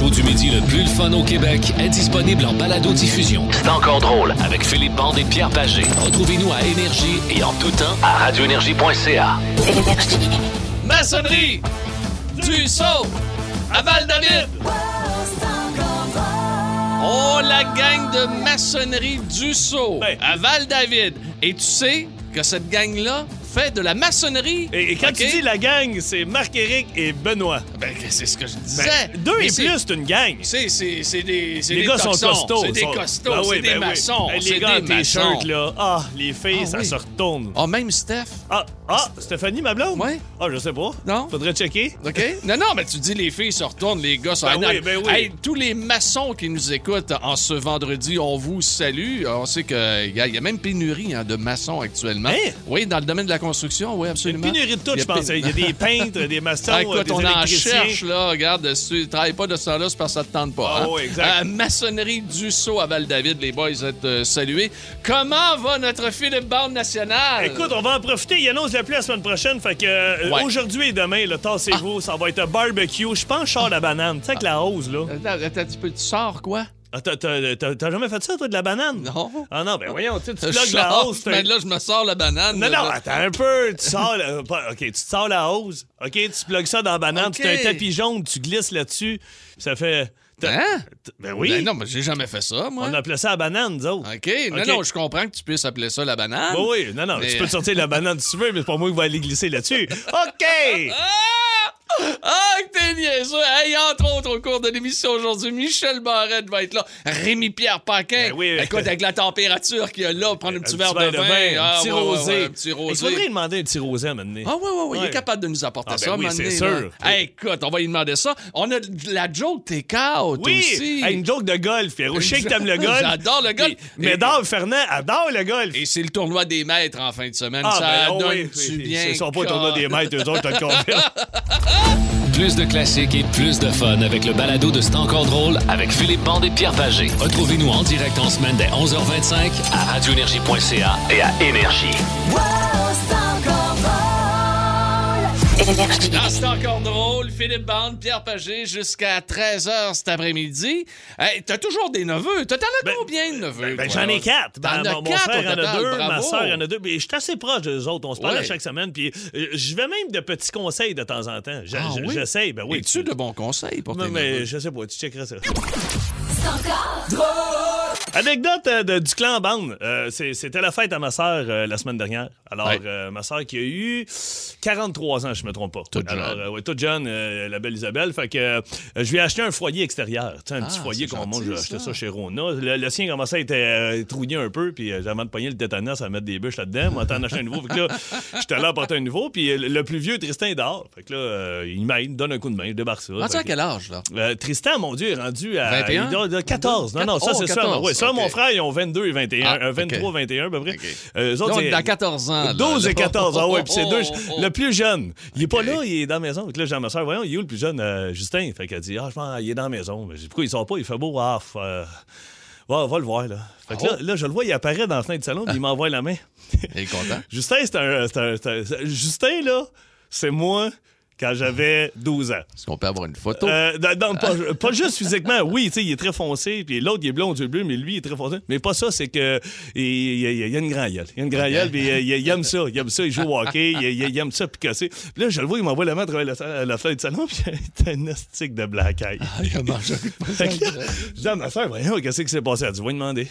show du midi le plus le fun au Québec est disponible en balado-diffusion. C'est encore drôle avec Philippe Bande et Pierre Pagé. Retrouvez-nous à Énergie et en tout temps à radioénergie.ca. Maçonnerie du saut à Val-David. Oh, la gang de maçonnerie du saut Ouais. à Val-David. Et tu sais que cette gang-là fait de la maçonnerie. Et, et quand tu dis la gang, c'est Marc-Éric et Benoît. Ben, c'est ce que je disais. Ben, deux Mais et plus, c'est une gang. C'est, des, Les des gars sont toxons, costauds. C'est des sont- costauds, Ah oui, c'est des ben oui. maçons. C'est les gars des t-shirt, maçons. là. Ah, les filles, Ah ça oui. se retourne. Oh, même Steph? Ah, ah, Stéphanie, ma blonde? Ouais. Ah, je sais pas. Non? Faudrait checker. OK? Non, non, mais tu dis les filles se retournent, les gars sont Ben oui, ben oui. Hey, tous les maçons qui nous écoutent en ce vendredi, on vous salue. On sait qu'il y, a- il y a même pénurie hein, de maçons actuellement. Hein? Oui, dans le domaine de la construction, oui, absolument. Pénurie de tout, je pense. Il y a des peintres, des maçons, Ah, écoute, des on en cherche, là. Regarde, si tu travailles pas de ça là, c'est parce que ça te tente pas. Ah hein. oui, exact. Euh, maçonnerie du Sceau à Val-David, les boys, êtes euh, salués. Comment va notre Philippe Bande national? Écoute, on va en profiter. Il annonce la pluie la semaine prochaine. Fait que euh, Ouais. aujourd'hui et demain, là, tassez-vous. Ça va être un barbecue. Je pense char la banane. Tu sais, avec la hausse, là. Attends, attends, tu, peux, tu sors quoi? Ah, t'as- jamais fait ça, toi, de la banane? Non. Ah non, ben voyons, tu Je plugues la sors, hausse. mais là, je me sors la banane. Non, non, attends un peu. Tu sors, la- pas- OK, tu te sors la hausse. OK, tu plugues ça dans la banane. Tu as un tapis jaune, tu glisses là-dessus. Ça fait... Hein? Ben oui. Ben non, mais j'ai jamais fait ça, moi. On appelait ça la banane, nous autres. OK. Non, OK. non, je comprends que tu puisses appeler ça la banane. Ben oui, non, non, Mais- tu peux te sortir la banane si tu veux, mais c'est pas moi qui vais aller glisser là-dessus. OK! Ah! Ah, que t'es niaiseux! Hey, entre autres, au cours de l'émission aujourd'hui, Michel Barrette va être là. Rémi-Pierre Paquin. Ben oui. Écoute, avec la température qu'il y a là, prendre un petit Un verre de vin. un Ah, petit ouais, ouais, rosé. ouais, un petit Il faudrait lui demander un petit rosé à mener. Ah, ouais, ouais, ouais, il est capable de nous apporter Ah, ben ça, oui, un moment c'est sûr. Hey, écoute, on va lui demander ça. On a la joke take-out Oui! aussi. Hey, une joke de golf. Pierrot. Je sais que t'aimes le golf. J'adore le golf. Mais Médard Fernand adore le golf. Et c'est le tournoi des maîtres en fin de semaine. Ah, ça ben, oh donne-tu oui. bien? Ils sont pas car- tournoi des maîtres, eux autres, t'as le. Plus de classiques et plus de fun avec le balado de C'est encore drôle avec Philippe Bande et Pierre Pagé. Retrouvez-nous en direct en semaine dès 11h25 à radioénergie.ca et à Énergie. Ah, c'est encore drôle. Philippe Bande, Pierre Pagé, jusqu'à 13h cet après-midi. Hey, t'as toujours des neveux. T'en as Ben, combien de neveux? Ben, j'en ai quatre. Ben, mon, quatre frère en a deux, ma soeur en a deux. Mais je suis assez proche d'eux autres. On se parle Ouais. à chaque semaine. Puis euh, je vais même de petits conseils de temps en temps. Je- Ah je- oui? J'essaye. Ben oui. Es-tu de bons conseils pour tes mais neveux? je sais pas, tu checkeras ça. Anecdote euh, de- du clan Bande. Euh, c'est- C'était la fête à ma sœur euh, la semaine dernière. Alors, Ouais. euh, ma sœur qui a eu 43 ans, je me trompe pas. Toute Alors, jeune. euh, ouais, toute jeune, euh, la belle Isabelle. Fait que euh, je lui ai acheté un foyer extérieur. Tu sais, un Ah, petit foyer c'est qu'on mange. gentil, J'ai acheté ça. ça chez Rona. Le, le sien commençait à être euh, trouillé un peu. Puis euh, avant de pogner le tétanos, à mettre des bûches là-dedans. Moi, t'en acheter un nouveau. Fait que là, j'étais là à porter un nouveau. Puis euh, le plus vieux, Tristan, est dehors. Fait que là, euh, il m'aide, il me donne un coup de main, je débarque ça. Ah, Fait à que- quel âge, là? euh, Tristan, mon Dieu, est rendu à 21? il doit- de 14. Non, non, ça, Oh, c'est ça. 14, Oui, ça, mon frère, ils ont 22 et 21. Ah, euh, 23, ok. 21, à peu près. Ok. Euh, eux autres, c'est- à 14 ans. là. 12 et 14. Ah ouais, puis c'est deux. Oh, oh, oh. Le plus jeune. Il est pas là, il est dans la maison. Que là, j'ai à ma soeur, voyons, il est où le plus jeune? Euh, Justin? Fait qu'elle dit, ah, je pense, il est dans la maison. Mais pourquoi il sort pas? Il fait beau. Ah, f- va, va le voir, là. Fait que là, Oh. là, je le vois, il apparaît dans la fenêtre du salon, puis il m'envoie la main. Il est content. Justin, c'est un, Justin, là, c'est moi quand j'avais 12 ans. Est-ce qu'on peut avoir une photo? Euh, non, pas, pas juste physiquement. Oui, tu sais, il est très foncé, puis l'autre, il est blond, yeux bleus, mais lui, il est très foncé. Mais pas ça, c'est que il, il, a une grande gueule. Il a une grande gueule, puis il, aime ça. Il aime ça, il joue au hockey, il, aime ça picasser. Puis là, je le vois, il m'envoie la main à travers la, la fenêtre du salon, puis il a un astique de black eye. il a mangé là, je dis à ma soeur, voyons, qu'est-ce qui s'est passé? Elle dit, va demander.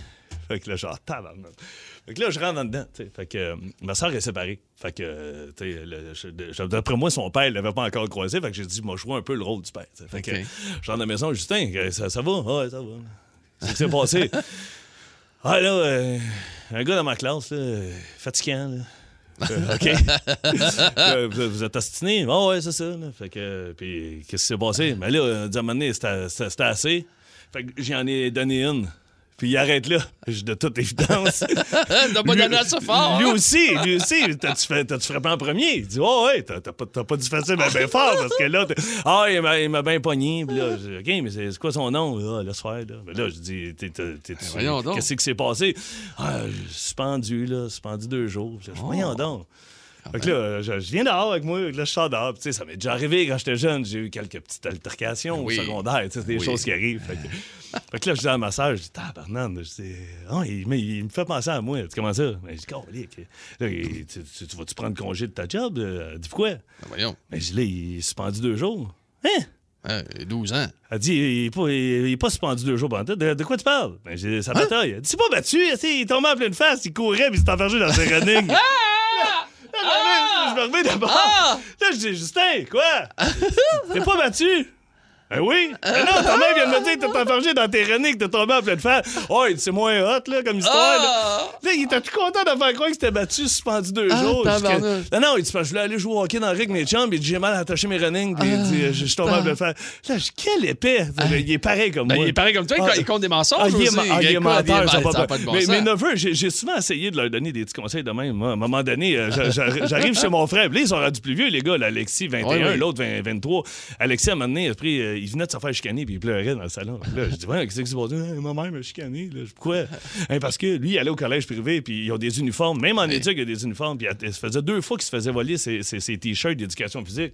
Fait que là, genre, tabarnak. Fait que là, je rentre en dedans. Fait que euh, ma soeur est séparée. Fait que, euh, tu d'après moi, son père l'avait pas encore croisé. Fait que j'ai dit, moi, je joue un peu le rôle du père. Fait que, je rentre à la maison, Justin, euh, ça, ça va? Ouais, ça va. C'est ce qui s'est passé? Ah, là, euh, un gars dans ma classe, là, fatigant, là. Euh, OK. Vous, vous êtes ostiné? Ah ouais, c'est ça. là. Fait que, euh, puis, qu'est-ce qui s'est passé? Mais là, à un moment donné, c'était assez. Fait que j'en ai donné une. Puis il arrête là. De toute évidence. T'as pas donné ça fort. Lui hein? aussi, lui aussi. T'as-tu frappé en premier? Il dit, oh, ouais, t'as t'as pas, t'as pas dû faire ça bien, bien fort parce que là, ah, il m'a- il m'a bien pogné. Puis là, je dis, OK, mais c'est quoi son nom? Ah, laisse faire, là. Mais là, je dis, t'es- Ben, qu'est-ce qui s'est passé? Ah, suspendu, là, suspendu deux jours. Je dis, voyons donc. Fait que là, je, je viens dehors avec moi, là, je sors dehors. Puis, tu sais, ça m'est déjà arrivé quand j'étais jeune. J'ai eu quelques petites altercations Oui. au secondaire. tu sais, C'est des Oui. choses qui arrivent. Fait que, fait que là, je dis à ma soeur, je dis, tabarnane. Je dis, Ah, il, mais il me fait penser à moi. Tu comment ça? Ben, je dis, Calique. Là, il- tu, tu- tu vas-tu prendre congé de ta job? Euh, Elle dit, pourquoi? Ben, voyons. Ben, je dis, là, il est suspendu deux jours. Hein? Hein, 12 ans. Elle dit, il est pas, il est pas suspendu deux jours pendant. De, de quoi tu parles? Ben, j'ai sa bataille. Elle dit, c'est pas battu. Il est tombé en pleine face, il courait, puis il s'est enfergé dans ses running. Là, je me remets- je me remets d'abord. Ah! Là, je dis, Justin, quoi? T'es pas battu? Ben oui? Ben non, ta mère vient de me dire que t'es enfergé dans tes running, que t'es tombé en pleine face. Oh, il c'est moins hot, là, comme histoire. là. Ah! Là, il était tout content de faire croire que c'était battu, suspendu deux Ah, jours? Jusqu'à-. Non, non, il dit, je voulais aller jouer au hockey dans le ring mes chums, il dit, j'ai mal attaché mes running, puis il dit, je suis tombé en pleine face. Là, je quel épais. Il est pareil comme Ben, moi. il est pareil comme toi, il Ah, il compte des mensonges ah, il est, aussi. ma- ah, il est menteur, ça il a pas. de bon mais, sens. mes neveux, j'ai j'ai souvent essayé de leur donner des petits conseils de même. À un moment donné, euh, j'a- j'a- j'arrive chez mon frère. Là, ils sont rendus plus vieux, les gars. là, Alexis, 21, Ouais, ouais. l'autre, 20 23. Alexis, à un moment donné, après, euh, il venait de se faire chicaner, puis il pleurait dans le salon. Là, je dis, ouais, qu'est-ce qui s'est passé? Ma mère m'a chicané. Là. Pourquoi? Hein, parce que lui, il allait au collège privé, puis ils ont des uniformes. Même en éduc, il y a des uniformes. Puis il se faisait deux fois qu'il se faisait voler ses, ses- ses t-shirts d'éducation physique.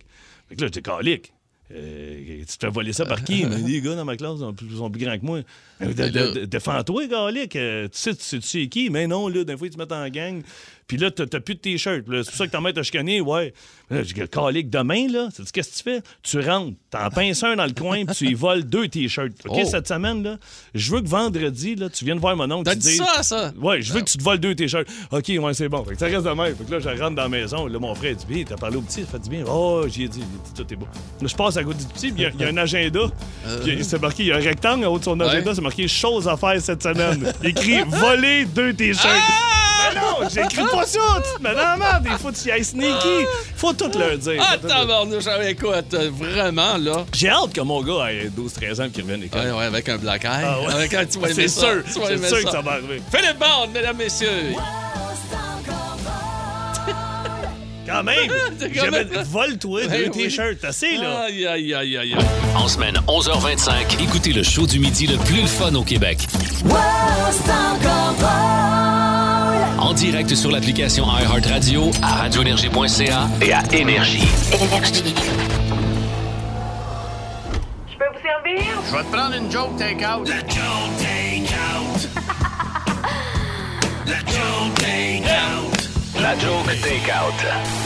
Fait que là, j'étais calique. Euh, tu te fais voler ça par qui? Mais les gars dans ma classe sont plus, sont plus grands que moi. Euh, Défends-toi, Galic. Euh, tu sais, tu sais, tu qui? Mais non, là, d'un fois, ils te mettent en gang. Puis là, t'as plus de t-shirt. C'est pour ça que ta mère t'a chicané, ouais. Mais Là, je dis, Calique, demain, là, sais-tu qu'est-ce que tu fais? Tu rentres, t'en pinces un dans le coin, puis tu y voles deux t-shirts. OK, Oh. cette semaine, là, je veux que vendredi, là, tu viennes voir mon oncle. T'as tu dit ça, ça? Ouais, je veux que tu te voles deux t-shirts. OK, ouais, c'est bon. Fait que ça reste de même. Fait que là, je rentre dans la maison. Là, mon frère il dit Bien, t'as parlé au petit, ça fait du bien. Oh, j'y ai dit, il tout est beau. Là, je passe à côté du petit, puis il y a- il y, a un agenda. Puis c'est marqué, il y a un rectangle en haut de son agenda, marqué choses à faire cette semaine. Il écrit voler deux t-shirts. Mais non, j'écris pas ça. Dans la merde. Il faut que tu y ailles sneaky. Faut tout leur dire. Ah, tabarnouche, ah, écoute, euh, vraiment, là. J'ai hâte que mon gars ait 12-13 ans et qu'il revienne l'école. Ouais, ouais, avec un black eye. Ah ouais. Avec un, tu vas aimer C'est sûr, Tu vas c'est aimer sûr ça. que ça va arriver. Philippe Bond, mesdames, messieurs. Quand même, j'avais même- vole-toi deux Ben oui. t-shirts, assez là. Aïe, aïe, aïe, aïe, aïe. En semaine 11h25, écoutez le show du midi le plus fun au Québec. En direct sur l'application iHeartRadio, à radioénergie.ca et à Énergie. Je peux vous servir? Je vais te prendre une joke take-out. La Joe Takeout. La Joe Takeout. La Joke Takeout.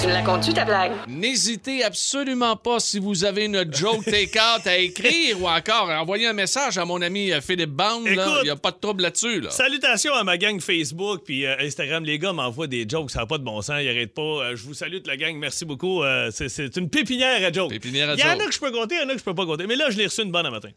Tu la comptes-tu, ta blague? N'hésitez absolument pas si vous avez une joke take-out à écrire ou encore à envoyer un message à mon ami euh, Philippe Bond. Il n'y a pas de trouble là-dessus. Là. Salutations à ma gang Facebook puis euh, Instagram. Les gars m'envoient des jokes, ça n'a pas de bon sens, ils arrêtent pas. Euh, je vous salue toute la gang, merci beaucoup. Euh, c'est- c'est une pépinière à jokes. Pépinière à Il y en jokes. a que je peux compter, il y en a que je peux pas compter. Mais là, je l'ai reçu une bonne un matin.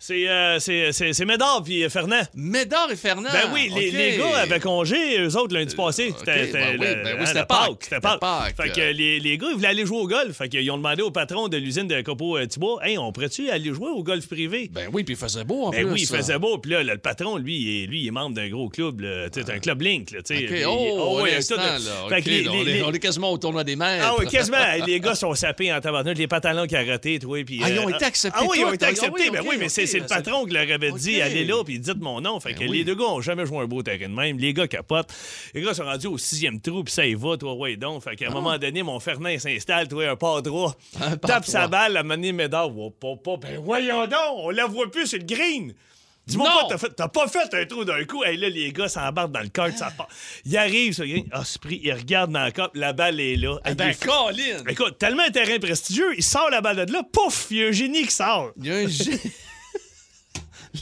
C'est euh, c'est- c'est- c'est Médard puis euh, Fernand. Médard et Fernand. Ben oui, les, les gars avaient congé, eux autres, lundi passé. ok, C'était ben oui, ben oui, hein, c'était Pâques. C'était C'était Pâques. Fait que les, les gars, ils voulaient aller jouer au golf. Fait qu'ils ont demandé au patron de l'usine de Copo euh, Thibault, Hey, on pourrait-tu aller jouer au golf privé? Ben oui, puis il faisait beau en Ben plus. oui, il faisait beau. Puis là, le, patron, lui, il est, lui, il est membre d'un gros club. sais, c'est un club Link. Là, Puis- oh, tout, instant, là. Fait que les- là, les- on, est, les- on est quasiment au tournoi des maîtres. Ah oui, quasiment. les gars sont sapés en tabarnak. Les pantalons carottés, toi. Puis, Ah, ils ont été acceptés Ah oui, ils ont été Ah acceptés. oui, ben oui, mais c'est c'est le patron qui leur avait dit allez là, puis dites mon nom. Fait que Ben oui. les deux gars ont jamais joué un beau terrain de même. Les gars capotent. Les gars sont rendus au sixième trou, puis ça y va, toi, ouais, donc. Fait qu'à un moment donné, mon Fernand s'installe, toi, un pas droit. Un pas Tape sa balle, la manée Médard. Oh, pas, pas. Ben voyons donc, on la voit plus, c'est le green. Dis-moi pas, t'as pas fait un trou d'un coup. Hey, là, les gars s'embarquent dans le cart, ça part. Il arrive, ce green. Ah, ce prix, il regarde dans le cop, la balle est là. Hey, ben, Colin! Écoute, tellement un terrain prestigieux, il sort la balle de là, pouf, il y a un génie qui sort. Il y a un génie.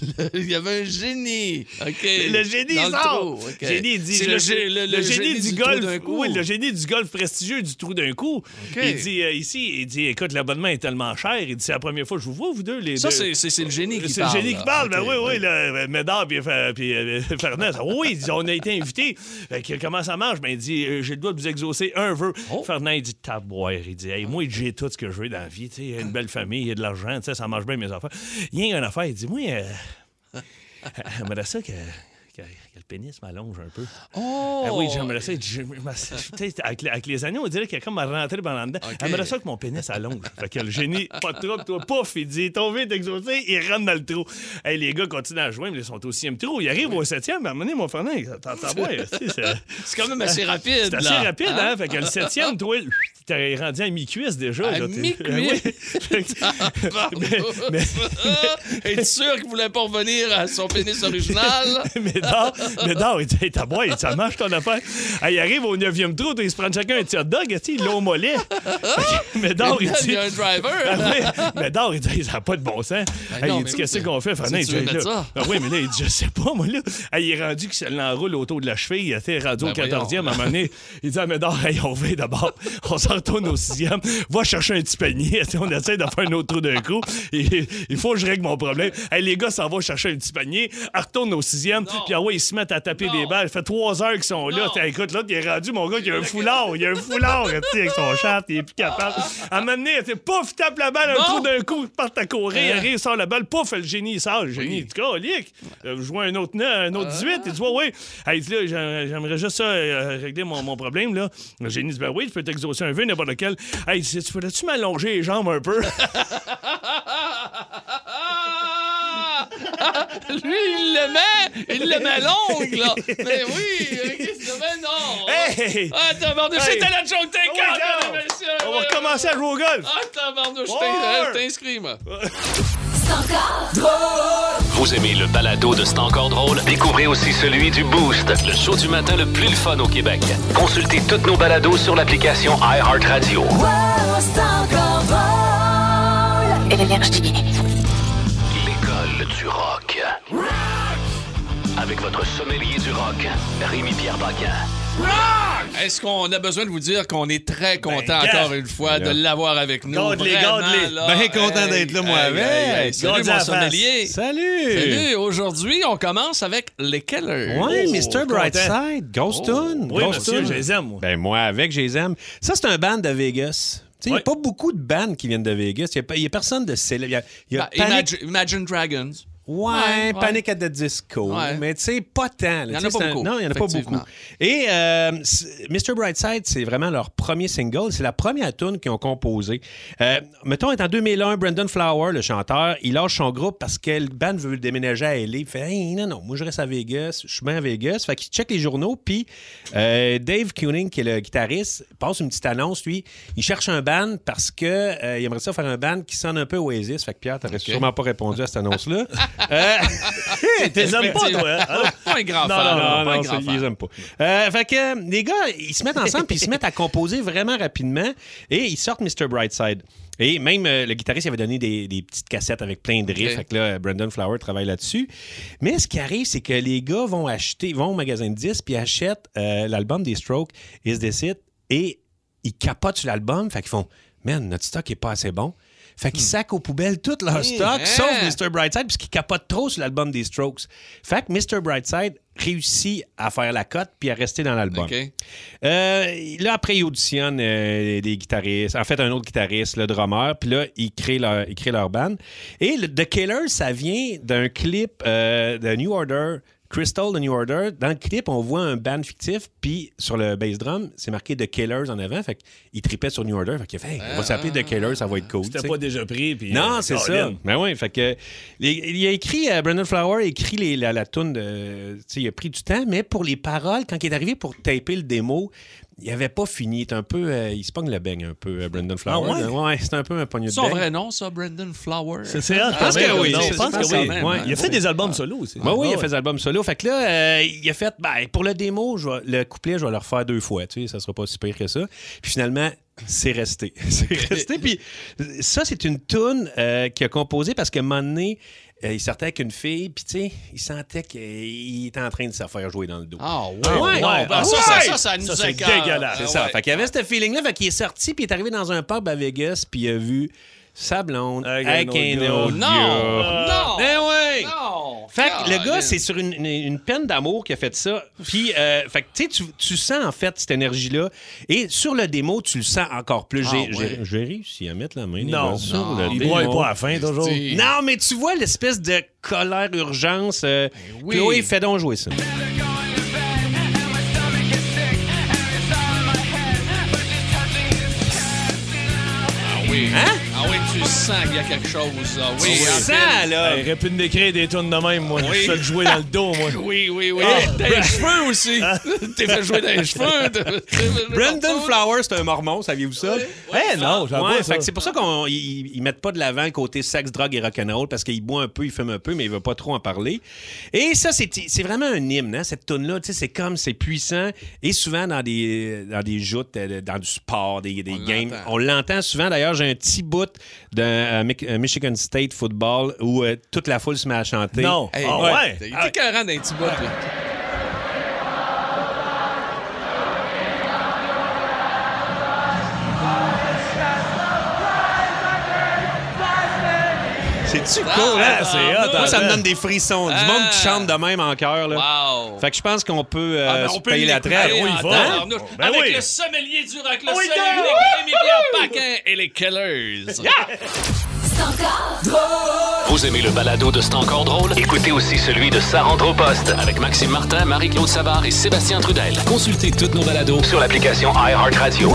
Il y avait un génie. Le génie Dans le sort. Génie dit, C'est le, le- le génie, du, golf. Oui, le génie du golf prestigieux du trou d'un coup. Il dit euh, ici, il dit écoute, l'abonnement est tellement cher. Il dit c'est la première fois que je vous vois, vous deux, les Ça, deux. c'est- c'est c'est le génie qui C'est parle. le génie qui parle. Ben oui, oui, ouais. là, Médard puis, euh, puis euh, Oui, il dit, on a été invités. Que comment ça marche? Ben, il dit, euh, j'ai le droit de vous exaucer un vœu. Oh. Fernand, il dit, taboire. Il dit, hey, moi, j'ai tout ce que je veux dans la vie. Tu sais, une belle famille, il y a de l'argent, ça marche bien, mes enfants. Il y a une affaire. Il dit, moi, euh, j'aimerais ça que. que, que le pénis m'allonge un peu. Oh! Ah oui, j'aimerais ça. avec, les- avec les années, on dirait qu'il y a comme à rentrer pendant dedans. Ok. J'aimerais ça que mon pénis allonge. fait que le génie, pas de trouble, toi, pouf, il dit Ton vite exaucé, il rentre dans le trou. Hey, les gars continuent à jouer, mais ils sont au sixième trou. Ils arrivent au septième, mais à un moment donné, mon t'entends moi, sais, c'est quand même assez rapide. c'est assez rapide, hein? Fait que le septième, toi, t'es rendu à mi-cuisse déjà. À mi-cuisse? Que- Pardon. mais- Es-tu sûr qu'il voulait pas revenir à son pénis original? mais non, mais non, il dit, hey, t'as bois, ça marche ton affaire. Hey, il arrive au neuvième trou, ils se prennent chacun un petit hot dog, ils l'ont mollet? mais non, il il dit. y a un driver. Ah oui, mais d'or, il dit, ça n'a pas de bon sens. Ben Hey, non, il dit, qu'est-ce qu'on fait, Fernand? Il dit, là- ça. Ah oui, mais là, il dit, je sais pas, moi, là. Il est rendu qu'il l'enroule autour de la cheville. Il était rendu Ben au 14e, à un moment donné. Il dit, ah, mais d'or, hey, on va d'abord. On s'en retourne au 6e. Va chercher un petit panier. on essaie de faire un autre trou d'un coup. Et, il faut que je règle mon problème. Hey, les gars s'en vont chercher un petit panier. Retourne au 6e. Puis, ah ouais, ils se mettent à taper des balles. Ça fait trois heures qu'ils sont là. T'sais, écoute, l'autre, il est rendu, mon gars, il a un foulard. Il a un foulard, tu avec son chat. Il est plus capable. À un moment donné, il fait, pouf, il tape la balle un trou d'un coup. Il part à courir. Il Hein? arrive, il sort la balle. Pouf, le génie, il sort. Le génie, il dit, colique. Euh, Je vois un autre, un autre 18. Il dit, ouais, ouais. Dit, là, j'ai- j'aimerais juste ça, euh, régler mon, problème, là. Le génie dit, ben oui, tu peux t'exaucer un vœu, n'importe lequel. Hey, il dit, tu pourrais-tu m'allonger les jambes un peu? Lui, il le met, il le met longue, là. Mais oui, qu'est-ce que mais non. Hey! Ah, tabarnouche, Hey! c'était la joke Oh, et messieurs. On va recommencer à jouer au golf. Ah, tabarnouche, t'in- euh, t'inscris, moi. Vous aimez le balado de C'est encore drôle? Découvrez aussi celui du Boost, le show du matin le plus le fun au Québec. Consultez toutes nos balados sur l'application iHeartRadio. Énergie. Avec votre sommelier du rock, Rémi-Pierre Paquin. Est-ce qu'on a besoin de vous dire qu'on est très content Ben, gars. encore une fois de l'avoir avec nous? Là. Ben content d'être là, moi, avec. Salut, Garde-les mon à la sommelier. Salut! Salut. Aujourd'hui, on commence avec les Kellers. Ouais, Oh, Mr. content. Brightside, Ghost Tune. Oui, Ghost monsieur, je les aime, moi. Ben, moi, avec, je les aime. Ça, c'est un band de Vegas. Il n'y a pas beaucoup de bands qui viennent de Vegas. Il n'y a, pas- personne de célèbre. Il y a, y a Ben, Panic- Imagine, Imagine Dragons. Ouais. Panic at the Disco. Ouais. Mais tu sais, pas tant. Il y en a pas un- beaucoup, Non, il n'y en a pas beaucoup. Et euh, Mr. Brightside, c'est vraiment leur premier single. C'est la première tune qu'ils ont composée. Euh, mettons, en 2001, Brendan Flower, le chanteur, il lâche son groupe parce que le band veut déménager à LA. Il fait Hey, non, non, moi je reste à Vegas, je suis bien à Vegas. Fait qu'il check les journaux. Puis euh, Dave Kuning, qui est le guitariste, passe une petite annonce. Lui, il cherche un band parce que euh, aimerait ça faire un band qui sonne un peu Oasis. Fait que Pierre, t'aurais sûrement pas répondu à cette annonce-là. Euh, T'es aimes pas, toi? hein? Alors, Pas un grand Non, fan. non, non, grand ils aiment pas. Euh, fait que euh, les gars, ils se mettent ensemble puis ils se mettent à composer vraiment rapidement et ils sortent Mr. Brightside. Et même euh, le guitariste il avait donné des, des petites cassettes avec plein de riffs. Fait que là, Brandon Flower travaille là-dessus. Mais ce qui arrive, c'est que les gars vont acheter, vont au magasin de disques puis achètent euh, l'album des Strokes, Is This It? Et ils capotent sur l'album. Fait qu'ils font, man, notre stock est pas assez bon. Fait qu'ils sacent aux poubelles tout leur stock, hein? sauf Mr. Brightside, puisqu'ils capotent trop sur l'album des Strokes. Fait que Mr. Brightside réussit à faire la cote puis à rester dans l'album. Euh, là, après, ils auditionnent euh, des guitaristes. En fait, un autre guitariste, le drummer. Puis là, ils créent leur, ils créent leur band. Et le, The Killers, ça vient d'un clip euh, de New Order. Crystal de New Order. Dans le clip, on voit un band fictif, puis sur le bass drum, c'est marqué The Killers en avant. Fait qu'il trippait sur New Order. Fait qu'il a fait, Hey, on va s'appeler The Killers, ça va être cool. C'était pas déjà pris. Puis, Non, euh, c'est ça. Colin. Ben oui, fait que il a écrit euh, Brendan Flower a écrit les- la, la tune de tu sais, il a pris du temps mais pour les paroles quand il est arrivé pour taper le démo, il avait pas fini, il est un peu euh, il se pogne le beigne un peu euh, Brendan Flower. Ah ouais? ouais, c'est un peu un poignet de Son vrai nom, ça, Brendan Flower? C'est elle, Je pense que oui, Je pense que oui. même, Ouais, hein. Il a fait des albums solo aussi. Ben oui, il a Ouais. fait des albums solo. Fait que là, euh, il a fait, ben, pour le démo, je vais- le couplet, je vais le refaire deux fois. Tu sais, ça sera pas si pire que ça. Puis finalement, c'est resté. c'est resté. Puis ça, c'est une toune euh, qu'il a composée parce qu'à un moment donné, euh, il sortait avec une fille, puis tu sais, il sentait qu'il était en train de se faire jouer dans le dos. Ah, ouais. Ouais. Ouais. ben, ça, Ouais. ça, ça, ça nous Ça, c'est écoeure. dégueulasse. C'est Ah, ça. ouais. Fait qu'il y avait ce feeling-là. Fait qu'il est sorti, puis il est arrivé dans un pub à Vegas, puis il a vu sa blonde Avec un autre Non! Non! Ben ouais! Non! Fait que le gars, c'est sur une, une- une peine d'amour qui a fait ça. Puis, euh, fait que, tu sais, tu- sens en fait cette énergie-là. Et sur le démo, tu le sens encore plus. Ah, J'ai ouais. j'ai- j'ai réussi à mettre la main Non. gars, sur Non. le Il démo. pas à la fin, toujours. Non, mais tu vois l'espèce de colère urgence. euh, oui. Chloé, fais donc jouer ça. Ah oui. Hein? Ah oui, tu sens qu'il y a quelque chose, là. Oui, Tu en sens, fait. là. Il aurait pu me décrire des tunes de même, moi. Oui. Je fais le jouer dans le dos, moi. Oui, oui, oui. Ah. T'as les cheveux aussi. T'es fait jouer dans les cheveux. Brandon. Flowers, c'est un mormon, saviez-vous ça? Eh non, j'avoue Ouais, ça. fait que c'est pour ça qu'ils ils mettent pas de l'avant le côté sexe, drogue et rock'n'roll parce qu'il boit un peu, il fume un peu, mais il veut pas trop en parler. Et ça, c'est c'est vraiment un hymne, hein, cette tune-là. Tu sais, C'est comme, c'est puissant. Et souvent dans des, dans des joutes, euh, dans du sport, des, des On games. On l'entend souvent. D'ailleurs, j'ai un petit bout d'un euh, euh, Michigan State football où euh, toute la foule se met à chanter. Non. Hey, Ah ouais? Il était écœurant d'un petit bout, là. C'est-tu Ah, cool, hein? ah, c'est ah, hot, Moi, ça me hein? donne des frissons. Du Ah. monde qui chante de même en chœur. là. Wow. Fait que je pense qu'on peut, euh, Ah, se on peut payer la traite. oui. Ben Avec oui. le sommelier du rock, le Oui, sommelier Paquin et les Killers. Vous aimez le balado de C'est encore drôle? Écoutez aussi celui de Sa rentre au poste avec Maxime Martin, Marie-Claude Savard et Sébastien Trudel. Consultez toutes nos balados sur l'application iHeartRadio.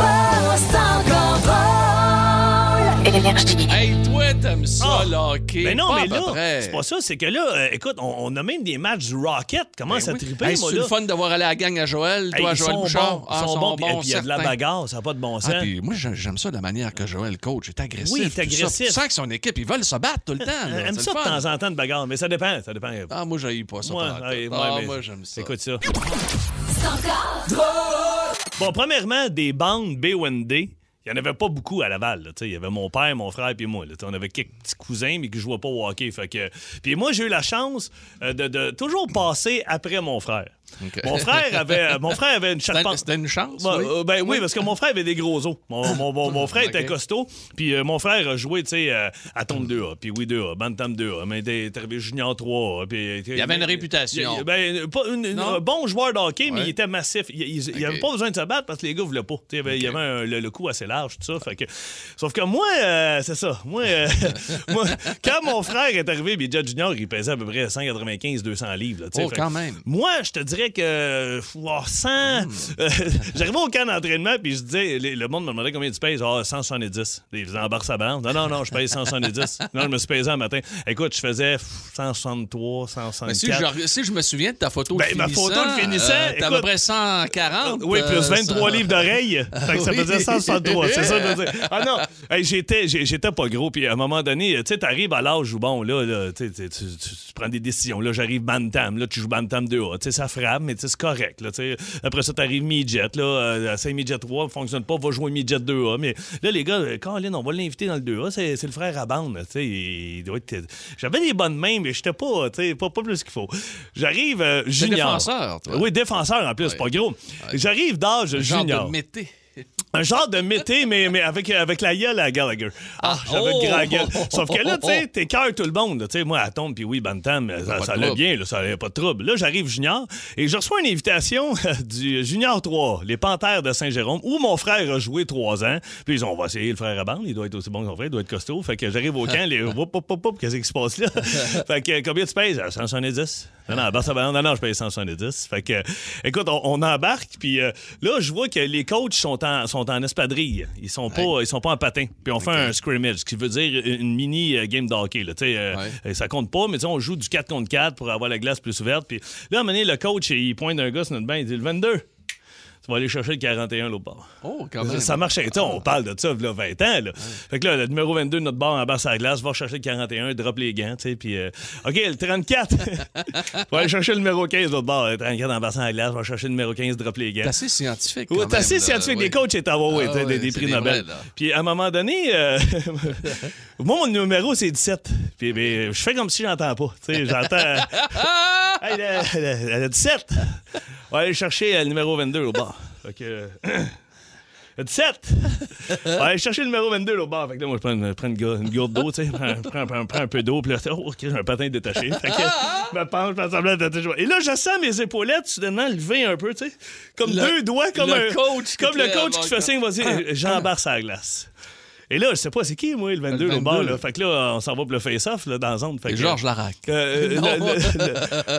Énergie. Hey, toi, t'aimes ça, le hockey? Mais non, Pas mais là, c'est pas ça. C'est que là, euh, écoute, on, on a même des matchs du Rocket. Comment ça Ben oui. triper, Hey, moi, C'est le fun de voir aller à la gang à Joël, Hey, toi, ils Joël Bouchard. bons, Ah, ils sont bons, puis il y a de la bagarre, ça n'a pas de bon sens. Ah, puis moi, j'aime ça, la manière que Joël coach. Il est agressif. Oui, il est ça. agressif. Tu sens que son équipe, ils veulent se battre tout le temps. là. J'aime C'est ça le de temps en temps de bagarre, mais ça dépend, ça dépend. Ah, moi, j'aille pas ça. Moi, hey, ah, moi, j'aime ça. Écoute ça. Bon, premièrement, des bandes BUND. Il n'y en avait pas beaucoup à Laval. Il y avait mon père, mon frère puis moi. On avait quelques petits cousins, mais qui ne jouaient pas au hockey. Fait que... Puis moi, j'ai eu la chance euh, de toujours passer après mon frère. Mon frère avait, mon frère avait une C'était charpente. c'était une chance, Ben, oui. euh, ben oui, parce que mon frère avait des gros os. Mon, mon, mon, mon frère était costaud. Puis euh, mon frère a joué, tu sais, euh, à Tombe 2A, puis oui 2A, Bantam 2A, mais arrivé Junior 3A. Puis, Il avait une réputation. Il- Ben, pas une- un bon joueur de hockey, mais il était massif. Il, il, avait pas besoin de se battre parce que les gars voulaient pas. Il y avait, il y Ok. avait un- le, le cou assez large, tout ça. Fait que... Sauf que moi, euh, c'est ça. Moi, euh, moi, quand mon frère est arrivé, puis Junior, il pesait à peu près 195-200 livres. là. Oh, Fait quand même. Moi, je te dirais que oh, 100. euh, J'arrivais au camp d'entraînement, puis je disais, le monde me demandait combien tu pèses. Ah, 170. Ils faisaient en barre sa balance. Non, non, non, je pèse 170. non, je me suis pesé un matin. Écoute, je faisais 163, 164. Mais si je, si je me souviens de ta photo Ben, de ma photo de finissant, euh, T'as à peu près 140. Oui, plus euh, 23 ça- livres d'oreilles. Fait que ça faisait 163. C'est ça, je veux dire. Ah non, Hey, j'étais, j'étais pas gros. Puis à un moment donné, tu sais, t'arrives à l'âge où, bon, là, tu- tu prends des décisions. Là, j'arrive Bantam. Là, tu joues Bantam 2A. Tu sais, ça frappe, mais c'est correct. Là. Après ça, t'arrives Midget. Là, euh, c'est Midget 3, fonctionne pas, va jouer Midget 2A. Mais là, les gars, euh, Colin, on va l'inviter dans le 2A. C'est, c'est le frère à bande. Tu sais, il doit être... J'avais des bonnes mains, mais j'étais pas, tu sais, pas, pas plus qu'il faut. J'arrive euh, junior. défenseur, toi. Oui, défenseur en plus, Ouais. pas gros. J'arrive d'âge junior. de mété. Un genre de mété, mais, mais avec, avec la gueule à Gallagher. Ah, j'avais oh! gueule. Sauf que là, tu sais, t'écœures tout le monde. Tu sais, moi, à tombe, puis oui, Bantam, ça, pas ça allait trouble. bien, là, ça allait pas de trouble. Là, j'arrive junior et je reçois une invitation du Junior 3, les Panthères de Saint-Jérôme, où mon frère a joué trois ans. Puis ils ont, on va essayer le frère à bande, il doit être aussi bon que son frère, il doit être costaud. Fait que j'arrive au camp, les qu'est-ce qui se passe là? fait que combien tu? Ah, 170. Non, non, basse à non, non, je paye 170. Fait que, écoute, on, on embarque, puis euh, là, je vois que les coachs sont en, sont en espadrille. Ils sont pas, ils sont pas en patin. Puis on fait un scrimmage, ce qui veut dire une mini euh, game de hockey. Là, Tu sais, euh, Ouais. euh, Ça compte pas, mais on joue du 4 contre 4 pour avoir la glace plus ouverte. Puis là, à un moment donné, le coach, il pointe un gars sur notre banc, il dit le 22. Tu vas aller chercher le 41 l'autre bord. Oh, quand même. Ça marchait. Sais, on parle de ça, là, 20 ans. Là. Fait que là, le numéro 22 de notre bord en bas à la glace, va chercher le 41, drop les gants, tu sais, puis... euh, OK, le 34. va aller chercher le numéro 15 de l'autre bord. Le 34 en bas à la glace, va chercher le numéro 15, drop les gants. C'est assez scientifique. T'es même, assez scientifique. Oui. Les coachs étaient Ah des, des c'est prix des Nobel. Puis à un moment donné, euh, moi, mon numéro, c'est 17. Puis ben, je fais comme si j'entends pas. Tu sais, j'entends. hey, le, le- le 17. On va aller chercher euh, le numéro 22 au bas. Fait que. 17! Allez chercher le numéro 22 là, au bord. Fait que là, moi, je prends une, prends une, gourde d'eau, tu sais. Prends, prends- prends- prends un peu d'eau. Puis là, oh, OK, j'ai un patin détaché. Fait que je me penche, je semblant détacher. Et là, je sens mes épaulettes soudainement lever un peu, tu sais. Comme Le- deux doigts, comme le un. coach Comme le coach qui fait signe, vas-y, j'embarque la glace. Et là, je sais pas, c'est qui, moi, le 22, Le au bord, 22. là? Fait que là, on s'en va pour le face-off, là, dans la zone. Fait Et que- Georges Larac. euh, le, Non.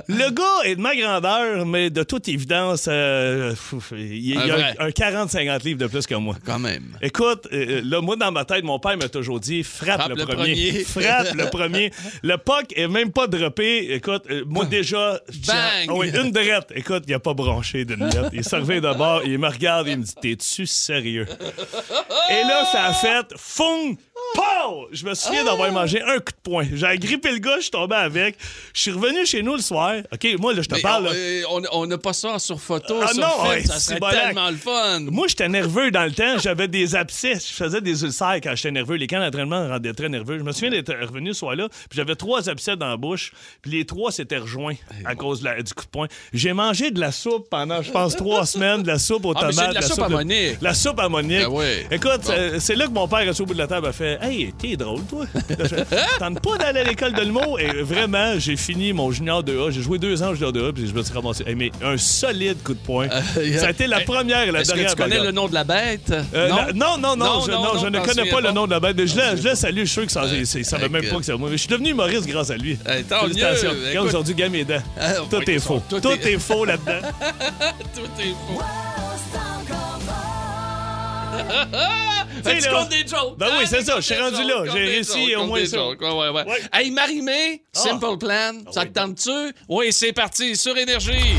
le- gars est de ma grandeur, mais de toute évidence, euh, pff, il, Un il a un, 40-50 livres de plus que moi. Quand même. Écoute, euh, là, moi, dans ma tête, mon père m'a toujours dit frappe, Frappe le, premier. premier. frappe le premier. Le puck est même pas droppé. Écoute, euh, moi, déjà. je tiens- Bang! Ah oui, une drette. Écoute, il a pas bronché d'une lettre. Il s'est revenu de bord, il me regarde, il me dit T'es-tu sérieux? Et là, ça a fait fung! Pow! Je me souviens d'avoir mangé un coup de poing. J'ai agrippé le gars, je suis tombé avec. Je suis revenu chez nous le soir. OK, moi, là, je te parle. on- euh, n'a pas ça sur photo, Ah sur non, film, ouais, ça c'est serait bolac. tellement le fun. Moi, j'étais nerveux dans le temps. J'avais des abcès. Je faisais des ulcères quand j'étais nerveux. Les camps d'entraînement me rendaient très nerveux. Je me souviens d'être revenu ce soir-là. Puis j'avais trois abcès dans la bouche. Puis les trois s'étaient rejoints à cause de la- du coup de poing. J'ai mangé de la soupe pendant, je pense, trois semaines. De la soupe aux Ah, mais tomates. c'est de la soupe à Monique. La soupe à Monique. Ah oui. Écoute, Bon. c'est- c'est là que mon père, assis au bout de la table, a fait Hey, t'es drôle, toi. Tente pas d'aller à l'école de l'humour. Et vraiment, j'ai fini mon junior 2A. J'ai joué deux ans au junior 2A. Puis je me suis ramassé. Hey, mais un solide coup de poing. Ça a été la première et la Est-ce que dernière. tu connais bagarre. le nom de la bête? Euh, la- non, non, non, Non, je, non, non, non, je ne connais souviens pas le pas? nom de la bête. Mais je le, je le salue, je suis sûr que ça, il savait même pas que c'est moi. Mais je suis devenu humoriste grâce à lui. Hey, tant mieux. Félicitations. Regarde, aujourd'hui, gagne mes dents. Tout est faux. tout est... faux là-dedans. Tout est faux. Fait tu comptes des jokes. Ben oui, hein, c'est ça, je suis rendu là. J'ai réussi au moins ça. Ouais, ouais, ouais. Ouais. Hey, Marie-Mé, Ah. Simple Plan, ça te tente-tu? Oui, c'est parti, sur Énergie.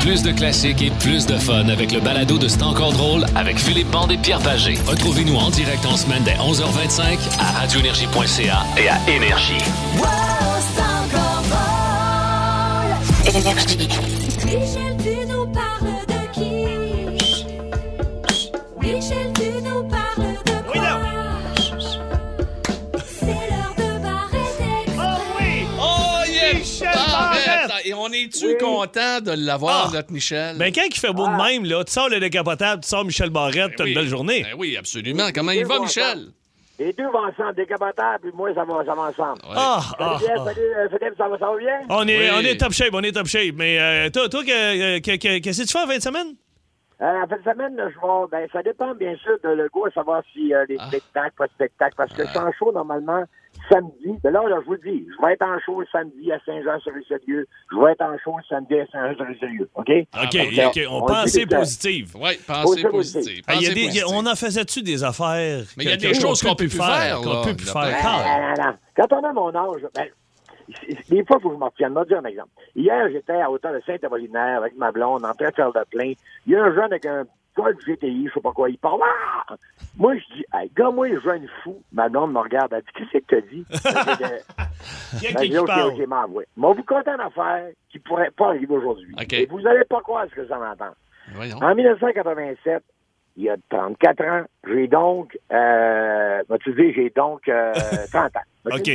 Plus de classiques et plus de fun avec le balado de C'est encore drôle avec Philippe Bande et Pierre Pagé. Retrouvez-nous en direct en semaine dès 11h25 à radioénergie.ca et à Énergie. Énergie. Michel, tu nous Est-tu content de l'avoir, Ah. notre Michel? Ben, quand il fait beau de même, là, tu sors le décapotable, tu sors Michel Barrette, t'as oui. une belle journée. Ben oui, absolument. Comment il va, Michel? Les deux vont ensemble, décapotable, puis moi, ça va, ça va ensemble. Ouais. Ah, Salut, ah, Pierre, ah. salut, euh, Philippe, ça va, ça va bien? On est, Oui. on est top shape, on est top shape. Mais euh, toi, toi que- que- que- qu'est-ce que tu fais en fin de semaine? Euh, en fin de semaine, je vais, ben, ça dépend, bien sûr, de le goût à savoir si euh, les Ah. spectacles, pas de spectacles, parce que je suis en show, normalement, samedi. Mais là, là, je vous le dis, je vais être en show le samedi à Saint-Jean-sur-Richelieu. Je vais être en show le samedi à Saint-Jean-sur-Richelieu, OK? OK, ben, donc, OK, on on que- positive. Oui, pensez Posez positif. Ah, il y a des- y on en faisait-tu des affaires? Mais il y a des choses qu'on peut plus faire, qu'on peut plus faire. ben, Carl. Non, non, non. Quand on a mon âge, ben, des fois, il faut que je m'en retienne. Je vais dire un exemple. Hier, j'étais à hauteur de Saint-Apollinaire avec ma blonde, en train de faire le plein. Il y a un jeune avec un Golf GTI, je sais pas quoi, il parle. Ah! Moi, je dis, hey, gars, moi, jeune fou. Ma blonde me regarde, elle dit, qu'est-ce que t'as dit? A ben, qui OK, parle? OK, m'envoie. Mais vous comptez une affaire qui pourrait pas arriver aujourd'hui. Et vous allez pas croire ce que ça m'entend. Voyons. En 1987, il y a 34 ans, j'ai donc, euh, vas-tu dire, j'ai donc euh, 30 ans. OK.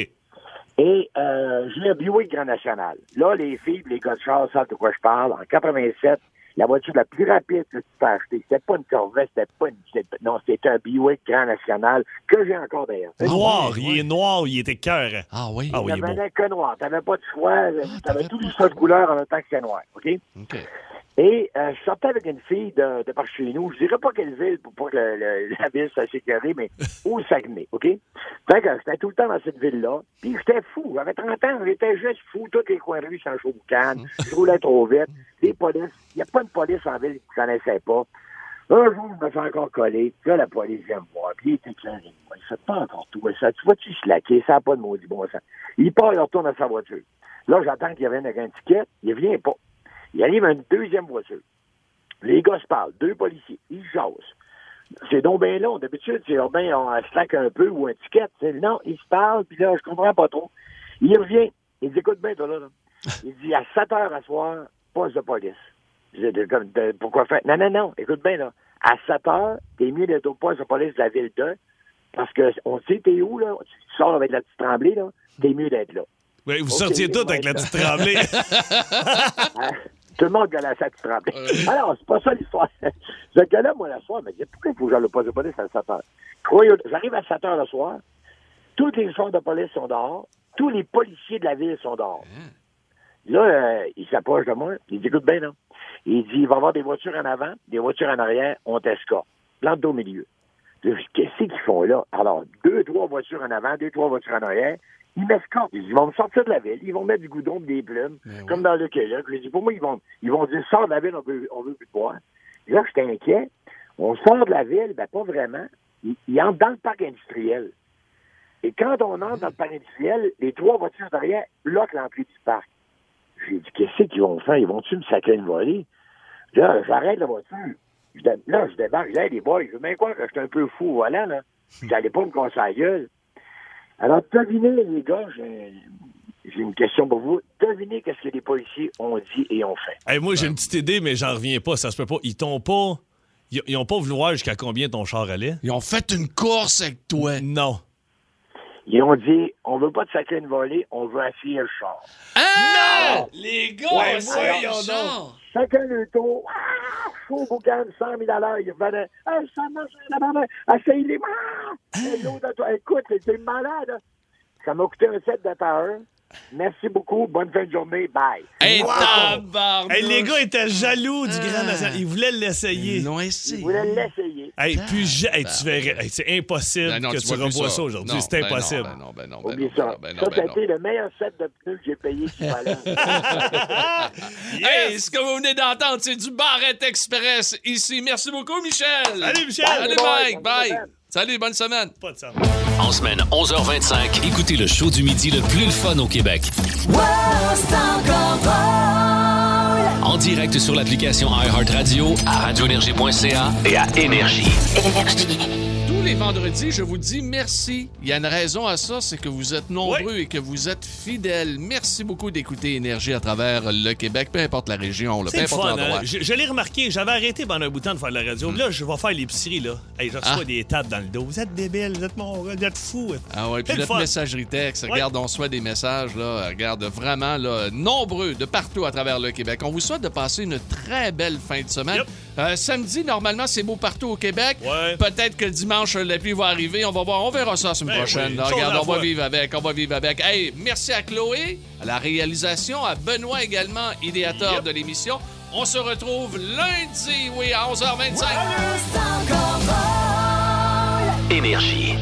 Et euh, j'ai un Buick Grand National. Là, les filles les gars de char savent de quoi je parle. En 87, la voiture la plus rapide que tu peux acheter, c'était pas une Corvette, c'était pas une... Non, c'était un Buick Grand National que j'ai encore d'ailleurs. Noir, il est noir, il était cœur. Ah oui? Ah oui, il est n'y beau. avait que noir. T'avais pas de choix. T'avais tous les choix de couleurs en même temps que c'était noir. OK? OK. Et euh, je sortais avec une fille de, de par chez nous. Je dirais pas quelle ville pour pas que le- le- la ville soit sécurée, mais au Saguenay, OK? Fait que j'étais tout le temps dans cette ville-là. Puis j'étais fou. J'avais 30 ans, j'étais juste fou. Tous les coins de rue sans chaud boucan. Je roulais trop vite. Les polices. Il n'y a pas de police en ville qui ne connaissait pas. Un jour, je me fais encore coller. Puis là, la police vient me voir. Puis il est éclairé. Il fait pas encore tout. Ça, tu vois-tu slacker? Ça n'a pas de maudit bon sens. Il part, il retourne à sa voiture. Là, j'attends qu'il revienne avec un ticket. Il vient pas. Il arrive à une deuxième voiture. Les gars se parlent, deux policiers, ils jasent. C'est donc bien long. D'habitude, c'est ben, on slack un peu ou un ticket. Non, ils se parlent, puis là, je comprends pas trop. Il revient, il dit, écoute bien, toi, là, là. Il dit, à 7 heures à soir, poste de police. Je dis, comme, pourquoi faire? Non, non, non, écoute bien, là. À 7 heures, t'es mieux d'être au poste de police de la ville 2, parce que on sait t'es où, là. Tu sors avec la petite tremblée, là. T'es mieux d'être là. Ouais, vous sortiez tout avec la petite tremblée. Hein? Tout le monde gueulait à ça qui tremblait. Alors, c'est pas ça l'histoire. Ce gars-là, moi, le soir, me dit pourquoi il faut que j'aille au poste de police à 7 heures? J'arrive à 7 heures le soir, tous les chars de police sont dehors, tous les policiers de la ville sont dehors. Là, euh, il s'approche de moi, il dit, écoute bien, là. Il dit, il va y avoir des voitures en avant, des voitures en arrière, on t'escorte. Plante au milieu. Qu'est-ce qu'ils font là? Alors, deux, trois voitures en avant, deux, trois voitures en arrière. Ils m'escortent. Ils disent, ils vont me sortir de la ville, ils vont mettre du goudron et des plumes, comme dans le Québec. Je dis, pour moi, ils vont, ils vont dire, sors de la ville, on veut, on veut plus te voir. Là, j'étais inquiet. On sort de la ville, ben pas vraiment. Ils, ils entrent dans le parc industriel. Et quand on entre dans le parc industriel, les trois voitures derrière bloquent l'entrée du parc. J'ai dit, qu'est-ce qu'ils vont faire? Ils vont-tu me sacrer une volée? Là, j'arrête la voiture. Je dé- là, je débarque. Je dis, hey, les boys, je veux bien croire que j'étais un peu fou au volant, là. Vous n'allez pas me casser la gueule. Alors, devinez, les gars, j'ai j'ai une question pour vous. Devinez qu'est-ce que les policiers ont dit et ont fait. Hey, moi, j'ai une petite idée, mais j'en reviens pas. Ça se peut pas. Ils t'ont pas. Ils, ils ont pas voulu voir jusqu'à combien ton char allait? Ils ont fait une course avec toi. Non. Ils ont dit, on veut pas te sacrer une volée, on veut assis le char. Ah! Les gars, Ouais, voyons un genre. Chacun le tour. Chaud boucan, 100 000 à l'heure. Il revenait. Hey, ça marche, la maman. Essaye-les. Ah! Écoute, c'est malade. hein. Ça m'a coûté un set de heure. Merci beaucoup. Bonne fin de journée. Bye. Hey, Wow! Hey, les gars étaient jaloux du Grand National. Ils voulaient l'essayer. Ils l'ont Je voulais l'essayer. Hey, puis ja- hey, tu verrais. Hey, c'est impossible Ben non, que tu, plus revois ça, aujourd'hui. Non, C'est ben impossible. Non, ben non, ben non, ben Oublie non, ça. ben non, ça, ben ça a été le meilleur set de pneus que j'ai payé qu'il fallait. Hey, ce que vous venez d'entendre, c'est du Barrette Express ici. Merci beaucoup, Michel. Salut, Michel. Salut, Bye, Mike. Bye. Semaine. Salut, bonne semaine. Pas de sens. En semaine 11h25, écoutez le show du midi le plus le fun au Québec. En direct sur l'application iHeartRadio, à radioénergie.ca et à Énergie. Énergie. Tous les vendredis, je vous dis merci. Il y a une raison à ça, c'est que vous êtes nombreux et que vous êtes fidèles. Merci beaucoup d'écouter Énergie à travers le Québec, peu importe la région, là, peu le importe fun, l'endroit. hein? Je, je l'ai remarqué, j'avais arrêté pendant un bout de temps de faire de la radio. Là, je vais faire l'épicerie, là. Hey, je reçois Ah. des tapes dans le dos. Vous êtes débiles, vous êtes mon vous êtes fous. Ah ouais, puis le notre fun. messagerie texte, regarde, on reçoit des messages, là, regarde, vraiment, là, nombreux de partout à travers le Québec. On vous souhaite de passer une très belle fin de semaine. Yep. Euh, samedi, normalement, c'est beau partout au Québec. Ouais. Peut-être que dimanche, la pluie va arriver. On va voir, on verra ça la semaine Ben prochaine. oui, là. chose regarde, on va fois. vivre avec, on va vivre avec. Hey, merci à Chloé, à la réalisation, à Benoît également, idéateur Yep. de l'émission. On se retrouve lundi, oui, à 11h25. Énergie.